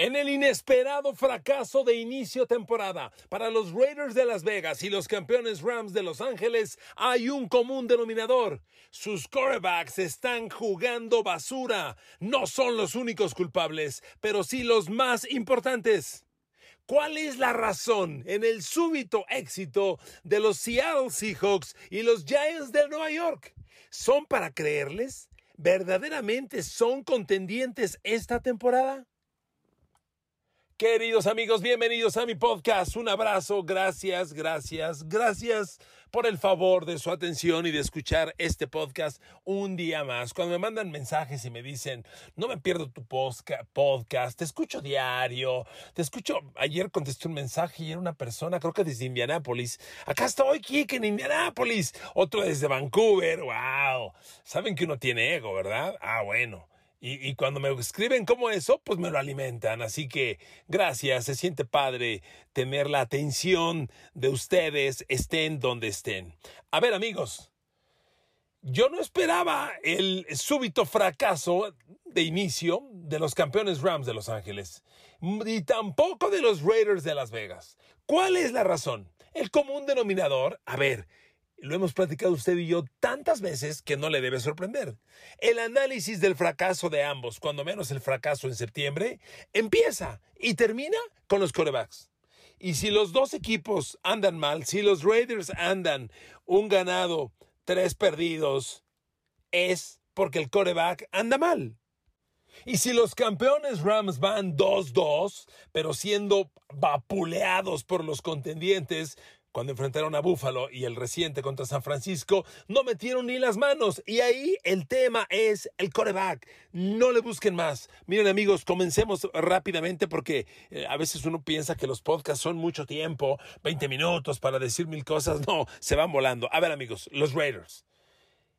En el inesperado fracaso de inicio temporada para los Raiders de Las Vegas y los campeones Rams de Los Ángeles hay un común denominador. Sus quarterbacks están jugando basura. No son los únicos culpables, pero sí los más importantes. ¿Cuál es la razón en el súbito éxito de los Seattle Seahawks y los Giants de Nueva York? ¿Son para creerles? ¿Verdaderamente son contendientes esta temporada? Queridos amigos, bienvenidos a mi podcast. Un abrazo, gracias, gracias, gracias por el favor de su atención y de escuchar este podcast un día más. Cuando me mandan mensajes y me dicen, no me pierdo tu podcast, te escucho diario, te escucho, ayer contesté un mensaje y era una persona, creo que desde Indianápolis. Acá estoy, Kik, en Indianápolis. Otro desde Vancouver, wow. Saben que uno tiene ego, ¿verdad? Ah, bueno. Y, cuando me escriben como eso, pues me lo alimentan. Así que gracias, se siente padre tener la atención de ustedes, estén donde estén. A ver amigos, yo no esperaba el súbito fracaso de inicio de los campeones Rams de Los Ángeles, ni tampoco de los Raiders de Las Vegas. ¿Cuál es la razón? El común denominador, a ver, lo hemos platicado usted y yo tantas veces que no le debe sorprender. El análisis del fracaso de ambos, cuando menos el fracaso en septiembre, empieza y termina con los corebacks. Y si los dos equipos andan mal, si los Raiders andan un ganado, tres perdidos, es porque el coreback anda mal. Y si los campeones Rams van 2-2, pero siendo vapuleados por los contendientes, cuando enfrentaron a Buffalo y el reciente contra San Francisco, no metieron ni las manos. Y ahí el tema es el coreback. No le busquen más. Miren amigos, comencemos rápidamente porque eh, a veces uno piensa que los podcasts son mucho tiempo, 20 minutos para decir mil cosas. No, se van volando. A ver amigos, los Raiders.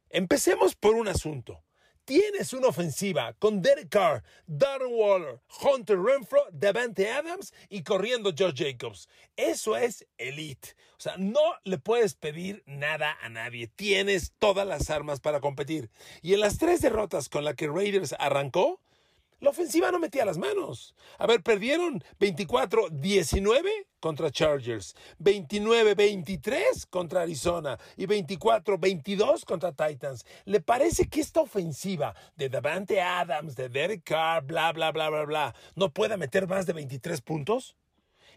Empecemos por un asunto tienes una ofensiva con Derek Carr, Darren Waller, Hunter Renfro, Devante Adams y corriendo Josh Jacobs. Eso es elite. O sea, no le puedes pedir nada a nadie. Tienes todas las armas para competir. Y en las tres derrotas con las que Raiders arrancó, la ofensiva no metía las manos. A ver, perdieron 24-19 contra Chargers, 29-23 contra Arizona y 24-22 contra Titans. ¿Le parece que esta ofensiva de Davante Adams, de Derek Carr, bla, bla, bla, bla, bla, no pueda meter más de 23 puntos?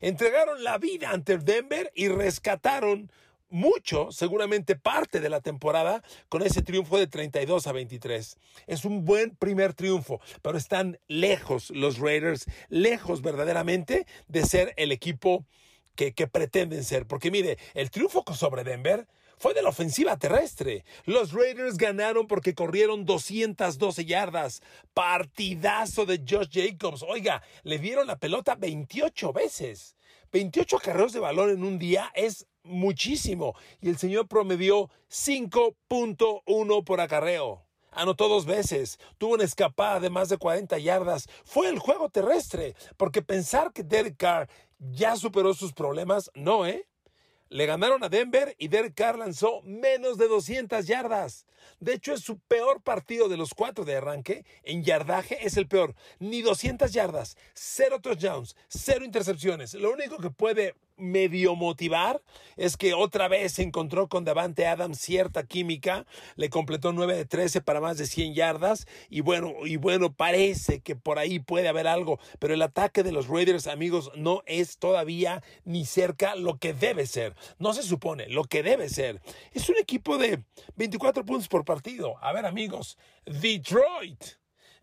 Entregaron la vida ante Denver y rescataron mucho, seguramente parte de la temporada, con ese triunfo de 32 a 23. Es un buen primer triunfo, pero están lejos los Raiders, lejos verdaderamente de ser el equipo que, pretenden ser. Porque mire, el triunfo sobre Denver fue de la ofensiva terrestre. Los Raiders ganaron porque corrieron 212 yardas. Partidazo de Josh Jacobs. Oiga, le dieron la pelota 28 veces. 28 acarreos de balón en un día es muchísimo. Y el señor promedió 5.1 por acarreo. Anotó dos veces, tuvo una escapada de más de 40 yardas. Fue el juego terrestre, porque pensar que Derek Carr ya superó sus problemas, no, ¿eh? Le ganaron a Denver y Derek Carr lanzó menos de 200 yardas. De hecho, es su peor partido de los cuatro de arranque. En yardaje es el peor. Ni 200 yardas, cero touchdowns, cero intercepciones. Lo único que puede medio motivar es que otra vez se encontró con Davante Adams cierta química, le completó 9 de 13 para más de 100 yardas y bueno, y bueno, parece que por ahí puede haber algo, pero el ataque de los Raiders, amigos, no es todavía ni cerca lo que debe ser. No se supone, lo que debe ser. Es un equipo de 24 puntos por partido. A ver, amigos, Detroit.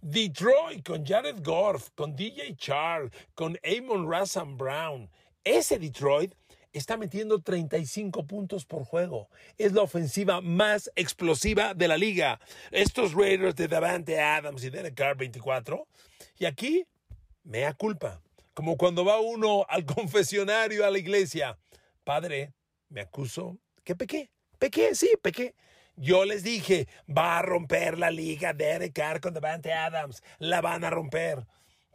Detroit con Jared Goff, con DJ Charles, con Amon Rassam Brown. Ese Detroit está metiendo 35 puntos por juego. Es la ofensiva más explosiva de la liga. Estos Raiders de Davante Adams y Derek Carr 24. Y aquí, mea culpa. Como cuando va uno al confesionario, a la iglesia. Padre, me acuso que pequé. Pequé, sí, pequé. Yo les dije, va a romper la liga Derek Carr con Davante Adams. La van a romper.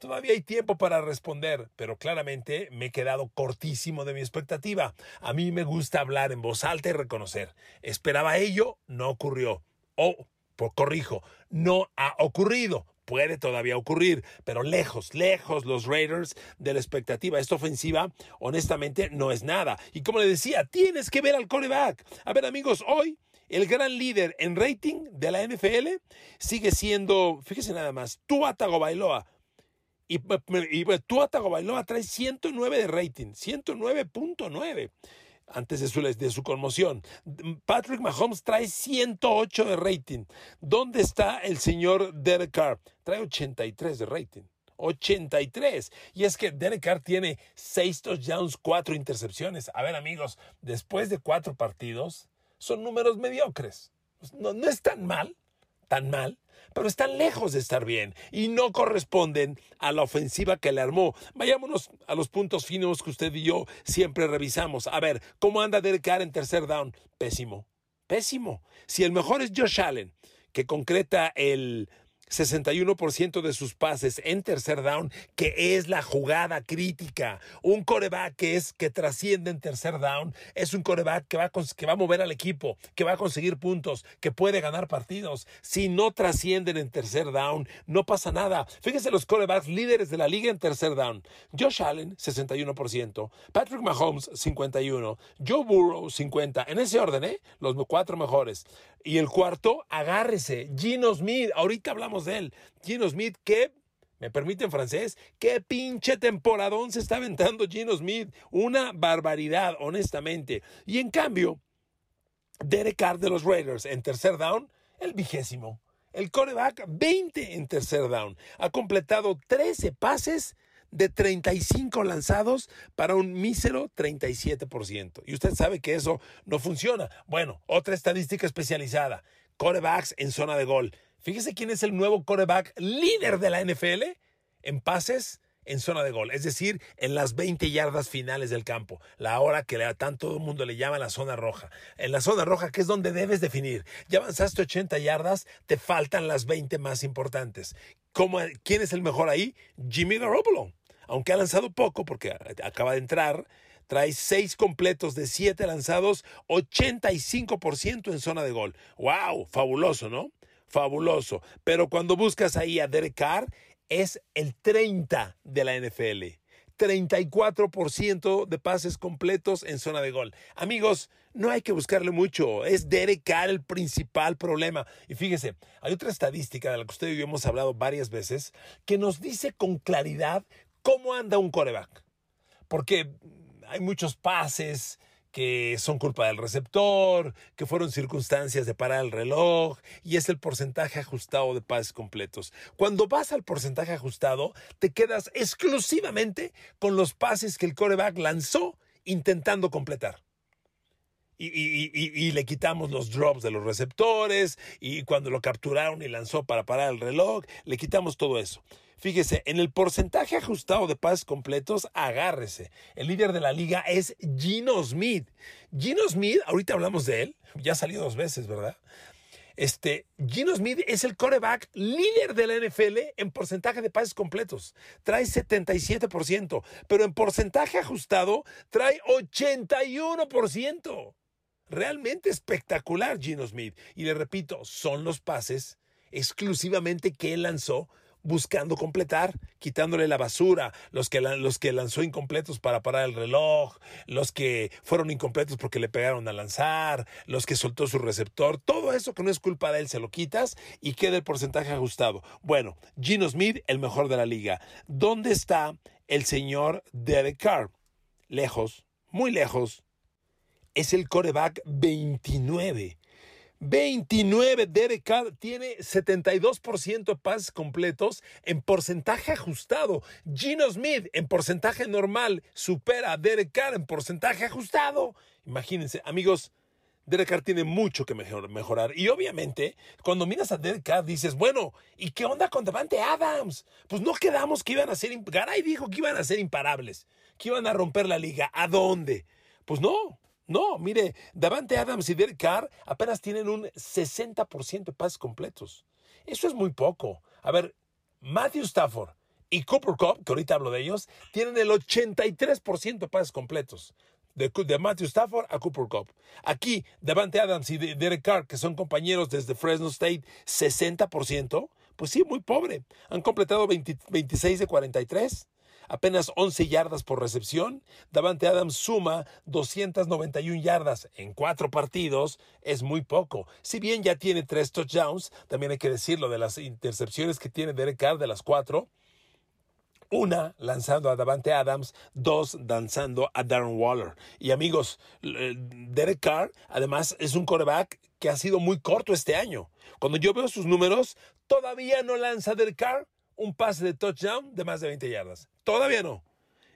Todavía hay tiempo para responder, pero claramente me he quedado cortísimo de mi expectativa. A mí me gusta hablar en voz alta y reconocer. Esperaba ello, no ocurrió. O, por corrijo, no ha ocurrido. puede todavía ocurrir, pero lejos, lejos los Raiders de la expectativa. Esta ofensiva, honestamente, no es nada. Y como le decía, tienes que ver al coreback. A ver, amigos, hoy el gran líder en rating de la NFL sigue siendo, fíjese nada más, Tua Tagovailoa. Y, y Tua Tagovailoa trae 109 de rating, 109.9 antes de su, de su conmoción. Patrick Mahomes trae 108 de rating. ¿Dónde está el señor Derek Carr? Trae 83 de rating. 83. Y es que Derek Carr tiene 6 touchdowns, 4 intercepciones. A ver, amigos, después de 4 partidos, son números mediocres. No, no es tan mal, tan mal, pero están lejos de estar bien y no corresponden a la ofensiva que le armó. Vayámonos a los puntos finos que usted y yo siempre revisamos. A ver, ¿cómo anda Derek Carr en tercer down? Pésimo, pésimo. Si el mejor es Josh Allen, que concreta el 61% de sus pases en tercer down, que es la jugada crítica. Un coreback que es que trasciende en tercer down, es un coreback que va, a, que va mover al equipo, que va a conseguir puntos, que puede ganar partidos. Si no trascienden en tercer down, no pasa nada. Fíjense los corebacks líderes de la liga en tercer down. Josh Allen, 61%, Patrick Mahomes, 51%, Joe Burrow, 50%. En ese orden, ¿eh? Los cuatro mejores. Y el cuarto, agárrese, Gino Smith. Ahorita hablamos de él. Gino Smith, que, me permiten francés, qué pinche temporadón se está aventando Gino Smith. Una barbaridad, honestamente. Y en cambio, Derek Carr de los Raiders en tercer down, el vigésimo. El coreback, 20 en tercer down. Ha completado 13 pases de 35 lanzados para un mísero 37%. Y usted sabe que eso no funciona. Bueno, otra estadística especializada. Corebacks en zona de gol. Fíjese quién es el nuevo coreback líder de la NFL en pases en zona de gol, es decir, en las 20 yardas finales del campo, la hora que le, tanto todo el mundo le llama la zona roja. En la zona roja, que es donde debes definir. Ya avanzaste 80 yardas, te faltan las 20 más importantes. ¿Cómo, ¿Quién es el mejor ahí? Jimmy Garoppolo aunque ha lanzado poco porque acaba de entrar, trae seis completos de siete lanzados, 85% en zona de gol. ¡Wow! Fabuloso, ¿no? Fabuloso. Pero cuando buscas ahí a Derek Carr, es el 30 de la NFL. 34% de pases completos en zona de gol. Amigos, no hay que buscarle mucho. Es Derek Carr el principal problema. Y fíjese, hay otra estadística de la que usted y yo hemos hablado varias veces que nos dice con claridad ¿Cómo anda un coreback? Porque hay muchos pases que son culpa del receptor, que fueron circunstancias de parar el reloj, y es el porcentaje ajustado de pases completos. Cuando vas al porcentaje ajustado, te quedas exclusivamente con los pases que el coreback lanzó intentando completar. Y, y, le quitamos los drops de los receptores, y cuando lo capturaron y lanzó para parar el reloj, le quitamos todo eso. Fíjese, en el porcentaje ajustado de pases completos, agárrese. El líder de la liga es Gino Smith. Gino Smith, ahorita hablamos de él, ya salió dos veces, ¿verdad? Este, Gino Smith es el coreback líder de la NFL en porcentaje de pases completos. Trae 77%, pero en porcentaje ajustado trae 81%. Realmente espectacular Gino Smith. Y le repito, son los pases exclusivamente que él lanzó buscando completar, quitándole la basura, los que, los que lanzó incompletos para parar el reloj, los que fueron incompletos porque le pegaron a lanzar, los que soltó su receptor, todo eso que no es culpa de él se lo quitas y queda el porcentaje ajustado. Bueno, Gino Smith, el mejor de la liga. ¿Dónde está el señor Derek Carr? Lejos, muy lejos. Es el coreback 29 29. Derek Carr tiene 72% de pases completos en porcentaje ajustado. Gino Smith en porcentaje normal supera a Derek Carr en porcentaje ajustado. Imagínense, amigos. Derek Carr tiene mucho que mejorar. Y obviamente, cuando miras a Derek Carr, dices, bueno, ¿y qué onda con Devante Adams? Pues no quedamos que iban a ser. Garay dijo que iban a ser imparables, que iban a romper la liga. ¿A dónde? Pues no, no, mire, Davante Adams y Derek Carr apenas tienen un 60% de pases completos. Eso es muy poco. A ver, Matthew Stafford y Cooper Cup, que ahorita hablo de ellos, tienen el 83% de pases completos. De, Matthew Stafford a Cooper Cup. Aquí, Davante Adams y Derek Carr, que son compañeros desde Fresno State, 60%. Pues sí, muy pobre. Han completado 26 de 43 apenas 11 yardas por recepción. Davante Adams suma 291 yardas en cuatro partidos, es muy poco. Si bien ya tiene tres touchdowns, también hay que decirlo de las intercepciones que tiene Derek Carr de las cuatro. Una lanzando a Davante Adams, dos lanzando a Darren Waller. Y amigos, Derek Carr además es un coreback que ha sido muy corto este año. Cuando yo veo sus números, todavía no lanza Derek Carr un pase de touchdown de más de 20 yardas. Todavía no.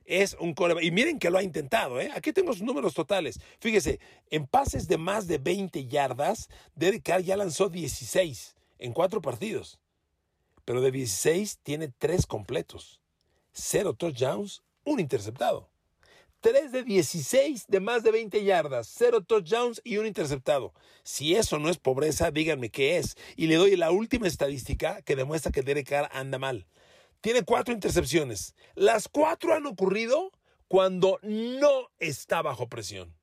Es un coreback. Y miren que lo ha intentado. ¿eh? Aquí tengo sus números totales. Fíjese, en pases de más de 20 yardas, Derek Carr ya lanzó 16 en cuatro partidos. Pero de 16 tiene tres completos. Cero touchdowns, un interceptado. 3 de 16 de más de 20 yardas, 0 touchdowns y un interceptado. Si eso no es pobreza, díganme qué es. Y le doy la última estadística que demuestra que Derek Carr anda mal. Tiene cuatro intercepciones. Las cuatro han ocurrido cuando no está bajo presión,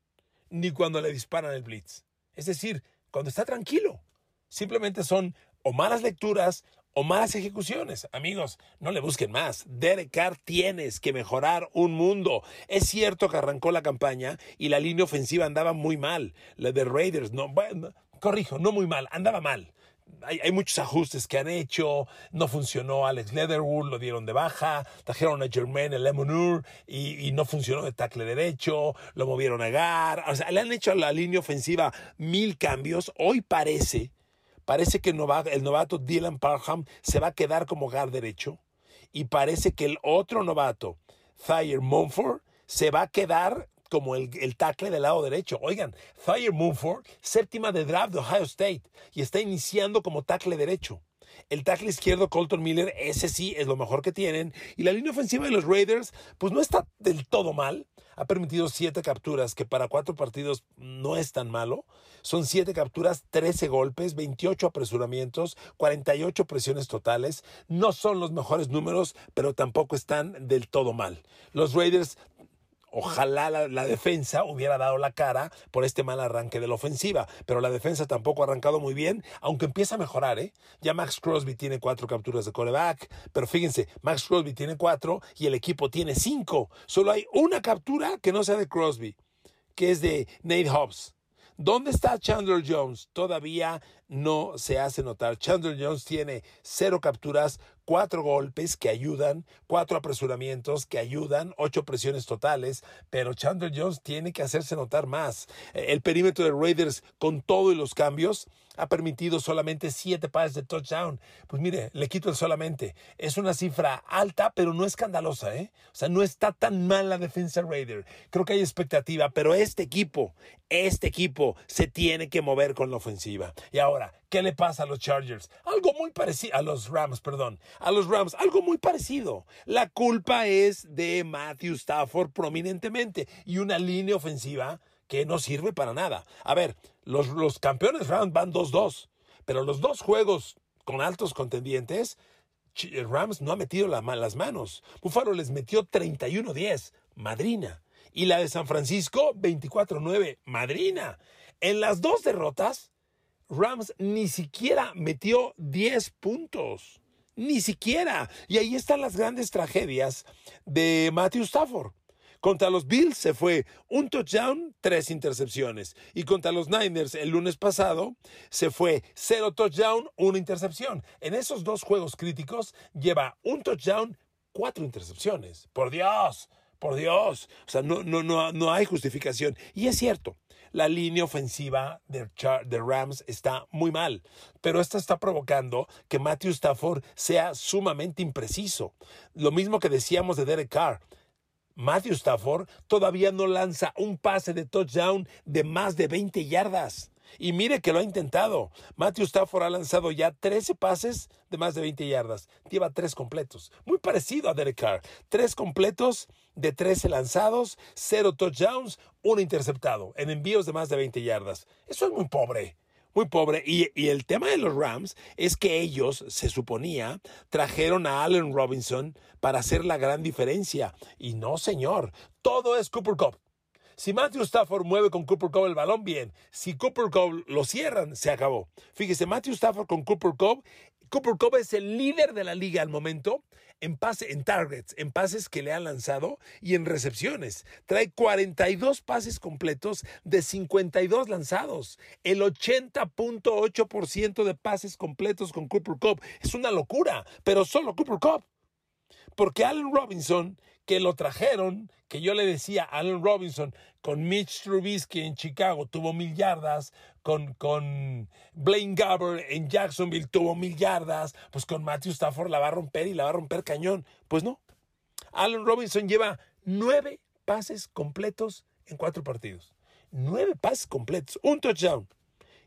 ni cuando le disparan el blitz. Es decir, cuando está tranquilo. Simplemente son o malas lecturas o malas ejecuciones. Amigos, no le busquen más. Derek Carr tienes que mejorar un mundo. Es cierto que arrancó la campaña y la línea ofensiva andaba muy mal. La de Raiders, no, bueno, corrijo, no muy mal, andaba mal. Hay, muchos ajustes que han hecho, no funcionó Alex Leatherwood, lo dieron de baja, trajeron a Jermaine Lemonur y, y no funcionó de tackle derecho, lo movieron a Gar, o sea, le han hecho a la línea ofensiva mil cambios. Hoy parece Parece que el novato, Dylan Parham se va a quedar como guard derecho. Y parece que el otro novato, Thayer Mumford, se va a quedar como el, el, tackle del lado derecho. Oigan, Thayer Mumford, séptima de draft de Ohio State, y está iniciando como tackle derecho. El tackle izquierdo, Colton Miller, ese sí es lo mejor que tienen. Y la línea ofensiva de los Raiders, pues no está del todo mal. Ha permitido siete capturas, que para cuatro partidos no es tan malo. Son siete capturas, 13 golpes, 28 apresuramientos, 48 presiones totales. No son los mejores números, pero tampoco están del todo mal. Los Raiders Ojalá la, defensa hubiera dado la cara por este mal arranque de la ofensiva, pero la defensa tampoco ha arrancado muy bien, aunque empieza a mejorar, ¿eh? Ya Max Crosby tiene cuatro capturas de coreback, pero fíjense, Max Crosby tiene cuatro y el equipo tiene cinco. Solo hay una captura que no sea de Crosby, que es de Nate Hobbs. ¿Dónde está Chandler Jones? Todavía no se hace notar. Chandler Jones tiene cero capturas, cuatro golpes que ayudan, cuatro apresuramientos que ayudan, ocho presiones totales, pero Chandler Jones tiene que hacerse notar más. El perímetro de Raiders con todo y los cambios ha permitido solamente siete pases de touchdown. Pues mire, le quito el solamente. Es una cifra alta, pero no escandalosa, ¿eh? O sea, no está tan mal la defensa Raider. Creo que hay expectativa, pero este equipo, este equipo se tiene que mover con la ofensiva. Y ahora, ¿qué le pasa a los Chargers? Algo muy parecido, a los Rams, perdón, a los Rams, algo muy parecido. La culpa es de Matthew Stafford prominentemente y una línea ofensiva que no sirve para nada. A ver, los, los campeones Rams van 2-2, pero los dos juegos con altos contendientes, Rams no ha metido las manos. Buffalo les metió 31-10, madrina. Y la de San Francisco, 24-9, madrina. En las dos derrotas, Rams ni siquiera metió 10 puntos. Ni siquiera. Y ahí están las grandes tragedias de Matthew Stafford. Contra los Bills se fue un touchdown, tres intercepciones. Y contra los Niners el lunes pasado se fue cero touchdown, una intercepción. En esos dos juegos críticos lleva un touchdown, cuatro intercepciones. Por Dios, por Dios. O sea, no, no, no, no hay justificación. Y es cierto, la línea ofensiva de, Rams está muy mal, pero esto está provocando que Matthew Stafford sea sumamente impreciso. Lo mismo que decíamos de Derek Carr. Matthew Stafford todavía no lanza un pase de touchdown de más de 20 yardas. Y mire que lo ha intentado. Matthew Stafford ha lanzado ya 13 pases de más de 20 yardas. Lleva tres completos. Muy parecido a Derek Carr. Tres completos de 13 lanzados, cero touchdowns, un interceptado en envíos de más de 20 yardas. Eso es muy pobre muy pobre. Y, el tema de los Rams es que ellos, se suponía, trajeron a Allen Robinson para hacer la gran diferencia. Y no, señor, todo es Cooper Cup. Si Matthew Stafford mueve con Cooper Cup el balón, bien. Si Cooper Cup lo cierran, se acabó. Fíjese, Matthew Stafford con Cooper Cup. Cooper Cup es el líder de la liga al momento en pase, en targets, en pases que le han lanzado y en recepciones. Trae 42 pases completos de 52 lanzados. El 80.8% de pases completos con Cooper Cup. Es una locura, pero solo Cooper Cup. Porque Allen Robinson, que lo trajeron, que yo le decía, Allen Robinson con Mitch Trubisky en Chicago tuvo mil yardas, con, con Blaine Gabbert en Jacksonville tuvo mil yardas, pues con Matthew Stafford la va a romper y la va a romper cañón. Pues no. Allen Robinson lleva nueve pases completos en cuatro partidos. Nueve pases completos, un touchdown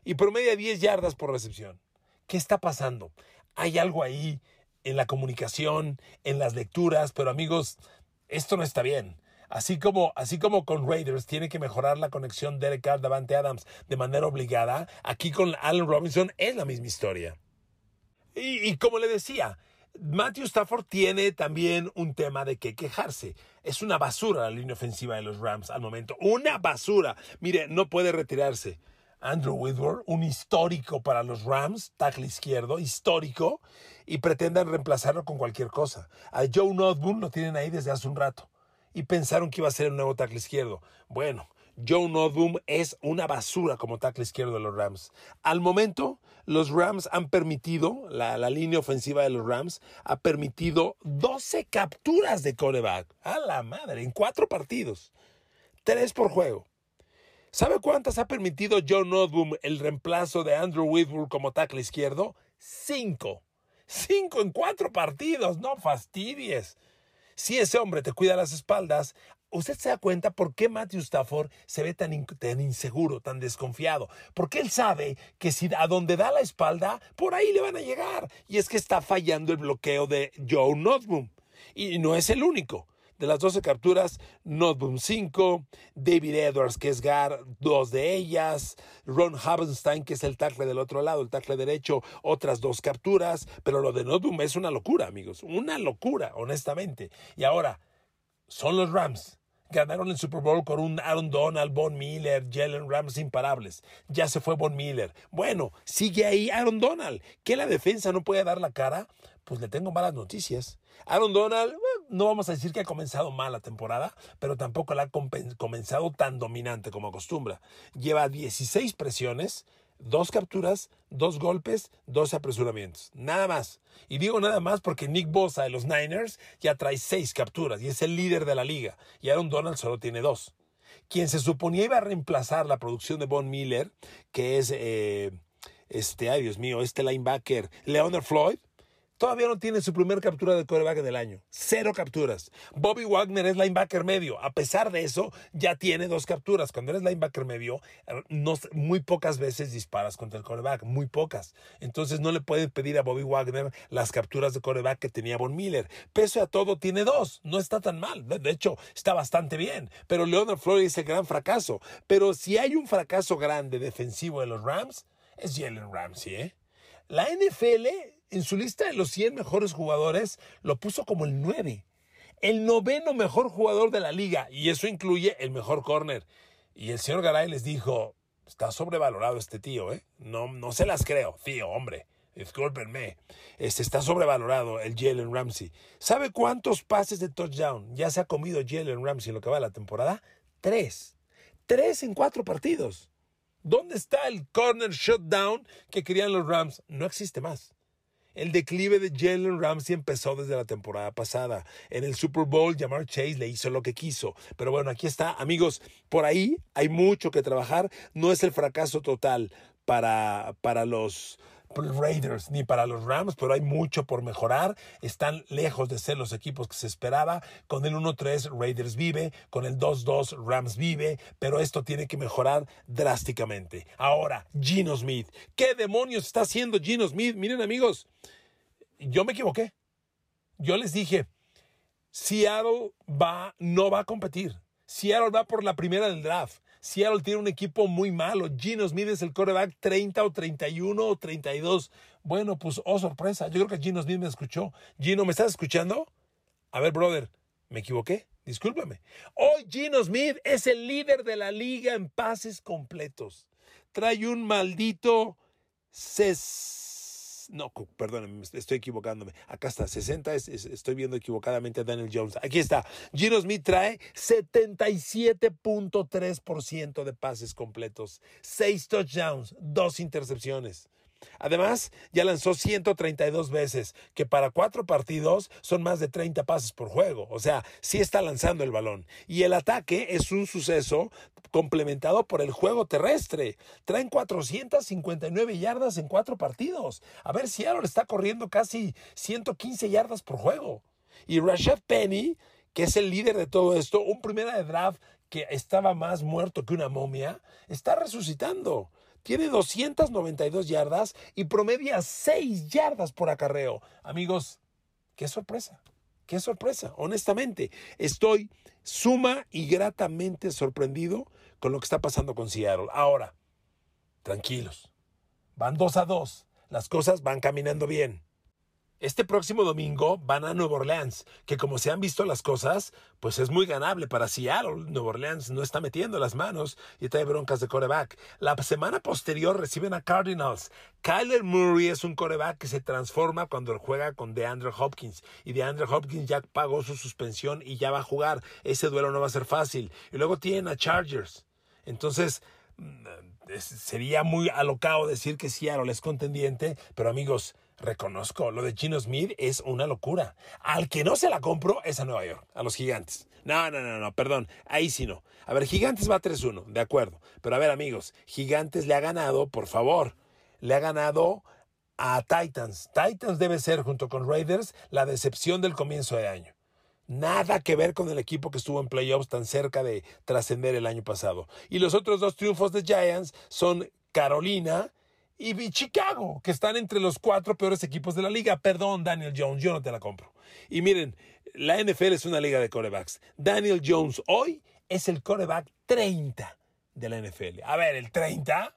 y promedia 10 yardas por recepción. ¿Qué está pasando? Hay algo ahí en la comunicación, en las lecturas, pero amigos, esto no está bien. Así como, así como con Raiders tiene que mejorar la conexión Derek Carr Davante Adams de manera obligada, aquí con Allen Robinson es la misma historia. Y, y como le decía, Matthew Stafford tiene también un tema de que quejarse. Es una basura la línea ofensiva de los Rams al momento. Una basura. Mire, no puede retirarse. Andrew Whitworth, un histórico para los Rams, tackle izquierdo, histórico, y pretendan reemplazarlo con cualquier cosa. A Joe Notboom lo tienen ahí desde hace un rato y pensaron que iba a ser el nuevo tackle izquierdo. Bueno, Joe Notboom es una basura como tackle izquierdo de los Rams. Al momento, los Rams han permitido, la, línea ofensiva de los Rams ha permitido 12 capturas de coreback. A la madre, en cuatro partidos. Tres por juego. ¿Sabe cuántas ha permitido Joe Notboom el reemplazo de Andrew Whitworth como tackle izquierdo? Cinco. Cinco en cuatro partidos. No fastidies. Si ese hombre te cuida las espaldas, usted se da cuenta por qué Matthew Stafford se ve tan, tan, inseguro, tan desconfiado. Porque él sabe que si a donde da la espalda, por ahí le van a llegar. Y es que está fallando el bloqueo de Joe Notboom. Y no es el único. De las 12 capturas, Notboom 5, David Edwards, que es Gar, dos de ellas, Ron Habenstein, que es el tackle del otro lado, el tackle derecho, otras dos capturas, pero lo de Notboom es una locura, amigos, una locura, honestamente. Y ahora, son los Rams. Ganaron el Super Bowl con un Aaron Donald, Von Miller, Jalen Rams imparables. Ya se fue Von Miller. Bueno, sigue ahí Aaron Donald. ¿Que la defensa no puede dar la cara? Pues le tengo malas noticias. Aaron Donald, no vamos a decir que ha comenzado mal la temporada, pero tampoco la ha comenzado tan dominante como acostumbra. Lleva 16 presiones, dos capturas, dos golpes, dos apresuramientos. Nada más. Y digo nada más porque Nick Bosa de los Niners ya trae seis capturas y es el líder de la liga. Y Aaron Donald solo tiene dos. Quien se suponía iba a reemplazar la producción de Von Miller, que es, eh, este, ay Dios mío, este linebacker, Leonard Floyd, Todavía no tiene su primer captura de coreback del año. Cero capturas. Bobby Wagner es linebacker medio. A pesar de eso, ya tiene dos capturas. Cuando eres linebacker medio, no, muy pocas veces disparas contra el coreback. Muy pocas. Entonces no le puedes pedir a Bobby Wagner las capturas de coreback que tenía Von Miller. Pese a todo, tiene dos. No está tan mal. De hecho, está bastante bien. Pero Leonard Floyd es el gran fracaso. Pero si hay un fracaso grande defensivo de los Rams, es Jalen Ramsey, ¿eh? La NFL en su lista de los 100 mejores jugadores lo puso como el 9. El noveno mejor jugador de la liga. Y eso incluye el mejor corner. Y el señor Garay les dijo, está sobrevalorado este tío, ¿eh? No, no se las creo, tío, hombre. Discúlpenme. Este está sobrevalorado el Jalen Ramsey. ¿Sabe cuántos pases de touchdown ya se ha comido Jalen Ramsey en lo que va de la temporada? Tres. Tres en cuatro partidos. ¿Dónde está el corner shutdown que querían los Rams? No existe más. El declive de Jalen Ramsey empezó desde la temporada pasada. En el Super Bowl, Jamar Chase le hizo lo que quiso. Pero bueno, aquí está, amigos, por ahí hay mucho que trabajar. No es el fracaso total para, para los Raiders ni para los Rams, pero hay mucho por mejorar. Están lejos de ser los equipos que se esperaba. Con el 1-3 Raiders vive, con el 2-2 Rams vive, pero esto tiene que mejorar drásticamente. Ahora, Gino Smith. ¿Qué demonios está haciendo Gino Smith? Miren amigos, yo me equivoqué. Yo les dije, Seattle va, no va a competir. Seattle va por la primera del draft. Seattle tiene un equipo muy malo. Gino Smith es el coreback 30 o 31 o 32. Bueno, pues, oh, sorpresa. Yo creo que Gino Smith me escuchó. Gino, ¿me estás escuchando? A ver, brother, me equivoqué. Discúlpame. Hoy Gino Smith es el líder de la liga en pases completos. Trae un maldito ses... No, perdóname, estoy equivocándome. Acá está, 60, estoy viendo equivocadamente a Daniel Jones. Aquí está. Gino Smith trae 77.3% de pases completos, 6 touchdowns, 2 intercepciones. Además, ya lanzó 132 veces, que para cuatro partidos son más de 30 pases por juego. O sea, sí está lanzando el balón. Y el ataque es un suceso complementado por el juego terrestre. Traen 459 yardas en cuatro partidos. A ver, si Seattle está corriendo casi 115 yardas por juego. Y Rashad Penny, que es el líder de todo esto, un primera de draft que estaba más muerto que una momia, está resucitando. Tiene 292 yardas y promedia 6 yardas por acarreo. Amigos, qué sorpresa. Qué sorpresa, honestamente. Estoy suma y gratamente sorprendido con lo que está pasando con Seattle. Ahora, tranquilos. Van 2 a 2. Las cosas van caminando bien. Este próximo domingo van a Nueva Orleans, que como se han visto las cosas, pues es muy ganable para Seattle. Nueva Orleans no está metiendo las manos y trae broncas de coreback. La semana posterior reciben a Cardinals. Kyler Murray es un coreback que se transforma cuando juega con DeAndre Hopkins. Y DeAndre Hopkins ya pagó su suspensión y ya va a jugar. Ese duelo no va a ser fácil. Y luego tienen a Chargers. Entonces, mm, sería muy alocado decir que Seattle es contendiente, pero amigos, reconozco, lo de Gino Smith es una locura. Al que no se la compro es a Nueva York, a los gigantes. No, no, no, no, perdón, ahí sí no. A ver, gigantes va 3-1, de acuerdo. Pero a ver, amigos, gigantes le ha ganado, por favor, le ha ganado a Titans. Titans debe ser, junto con Raiders, la decepción del comienzo de año. Nada que ver con el equipo que estuvo en playoffs tan cerca de trascender el año pasado. Y los otros dos triunfos de Giants son Carolina y Chicago, que están entre los cuatro peores equipos de la liga. Perdón, Daniel Jones, yo no te la compro. Y miren, la NFL es una liga de corebacks. Daniel Jones hoy es el coreback 30 de la NFL. A ver, el 30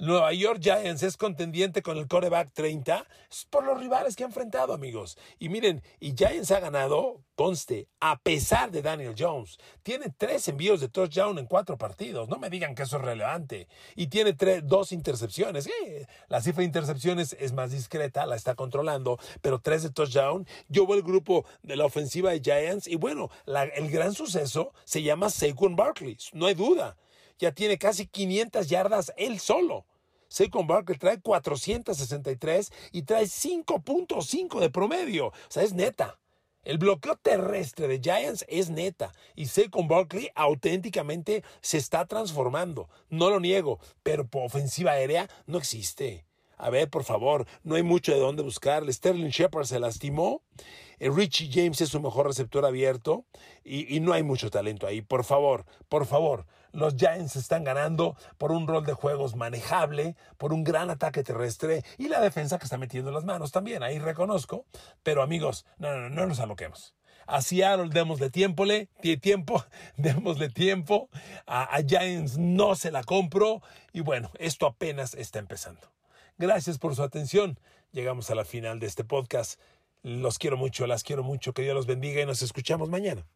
Nueva York Giants es contendiente con el coreback 30 es por los rivales que ha enfrentado, amigos. Y miren, y Giants ha ganado, conste, a pesar de Daniel Jones. Tiene tres envíos de touchdown en cuatro partidos. No me digan que eso es relevante. Y tiene tres, dos intercepciones. Eh, la cifra de intercepciones es más discreta, la está controlando, pero tres de touchdown. Yo voy al grupo de la ofensiva de Giants y bueno, el gran suceso se llama Saquon Barkley. No hay duda ya tiene casi 500 yardas él solo. Saquon Barkley trae 463 y trae 5.5 de promedio. O sea, es neta. El bloqueo terrestre de Giants es neta y Saquon Barkley auténticamente se está transformando. No lo niego, pero por ofensiva aérea no existe. A ver, por favor, no hay mucho de dónde buscar. Sterling Shepard se lastimó. Eh, Richie James es su mejor receptor abierto y, y no hay mucho talento ahí. Por favor, por favor, los Giants están ganando por un rol de juegos manejable, por un gran ataque terrestre y la defensa que está metiendo las manos también. Ahí reconozco. Pero amigos, no, no, no, no nos aloquemos. A Seattle démosle tiempo, tiempo, démosle tiempo. A, a Giants no se la compro. Y bueno, esto apenas está empezando. Gracias por su atención. Llegamos a la final de este podcast. Los quiero mucho, las quiero mucho. Que Dios los bendiga y nos escuchamos mañana.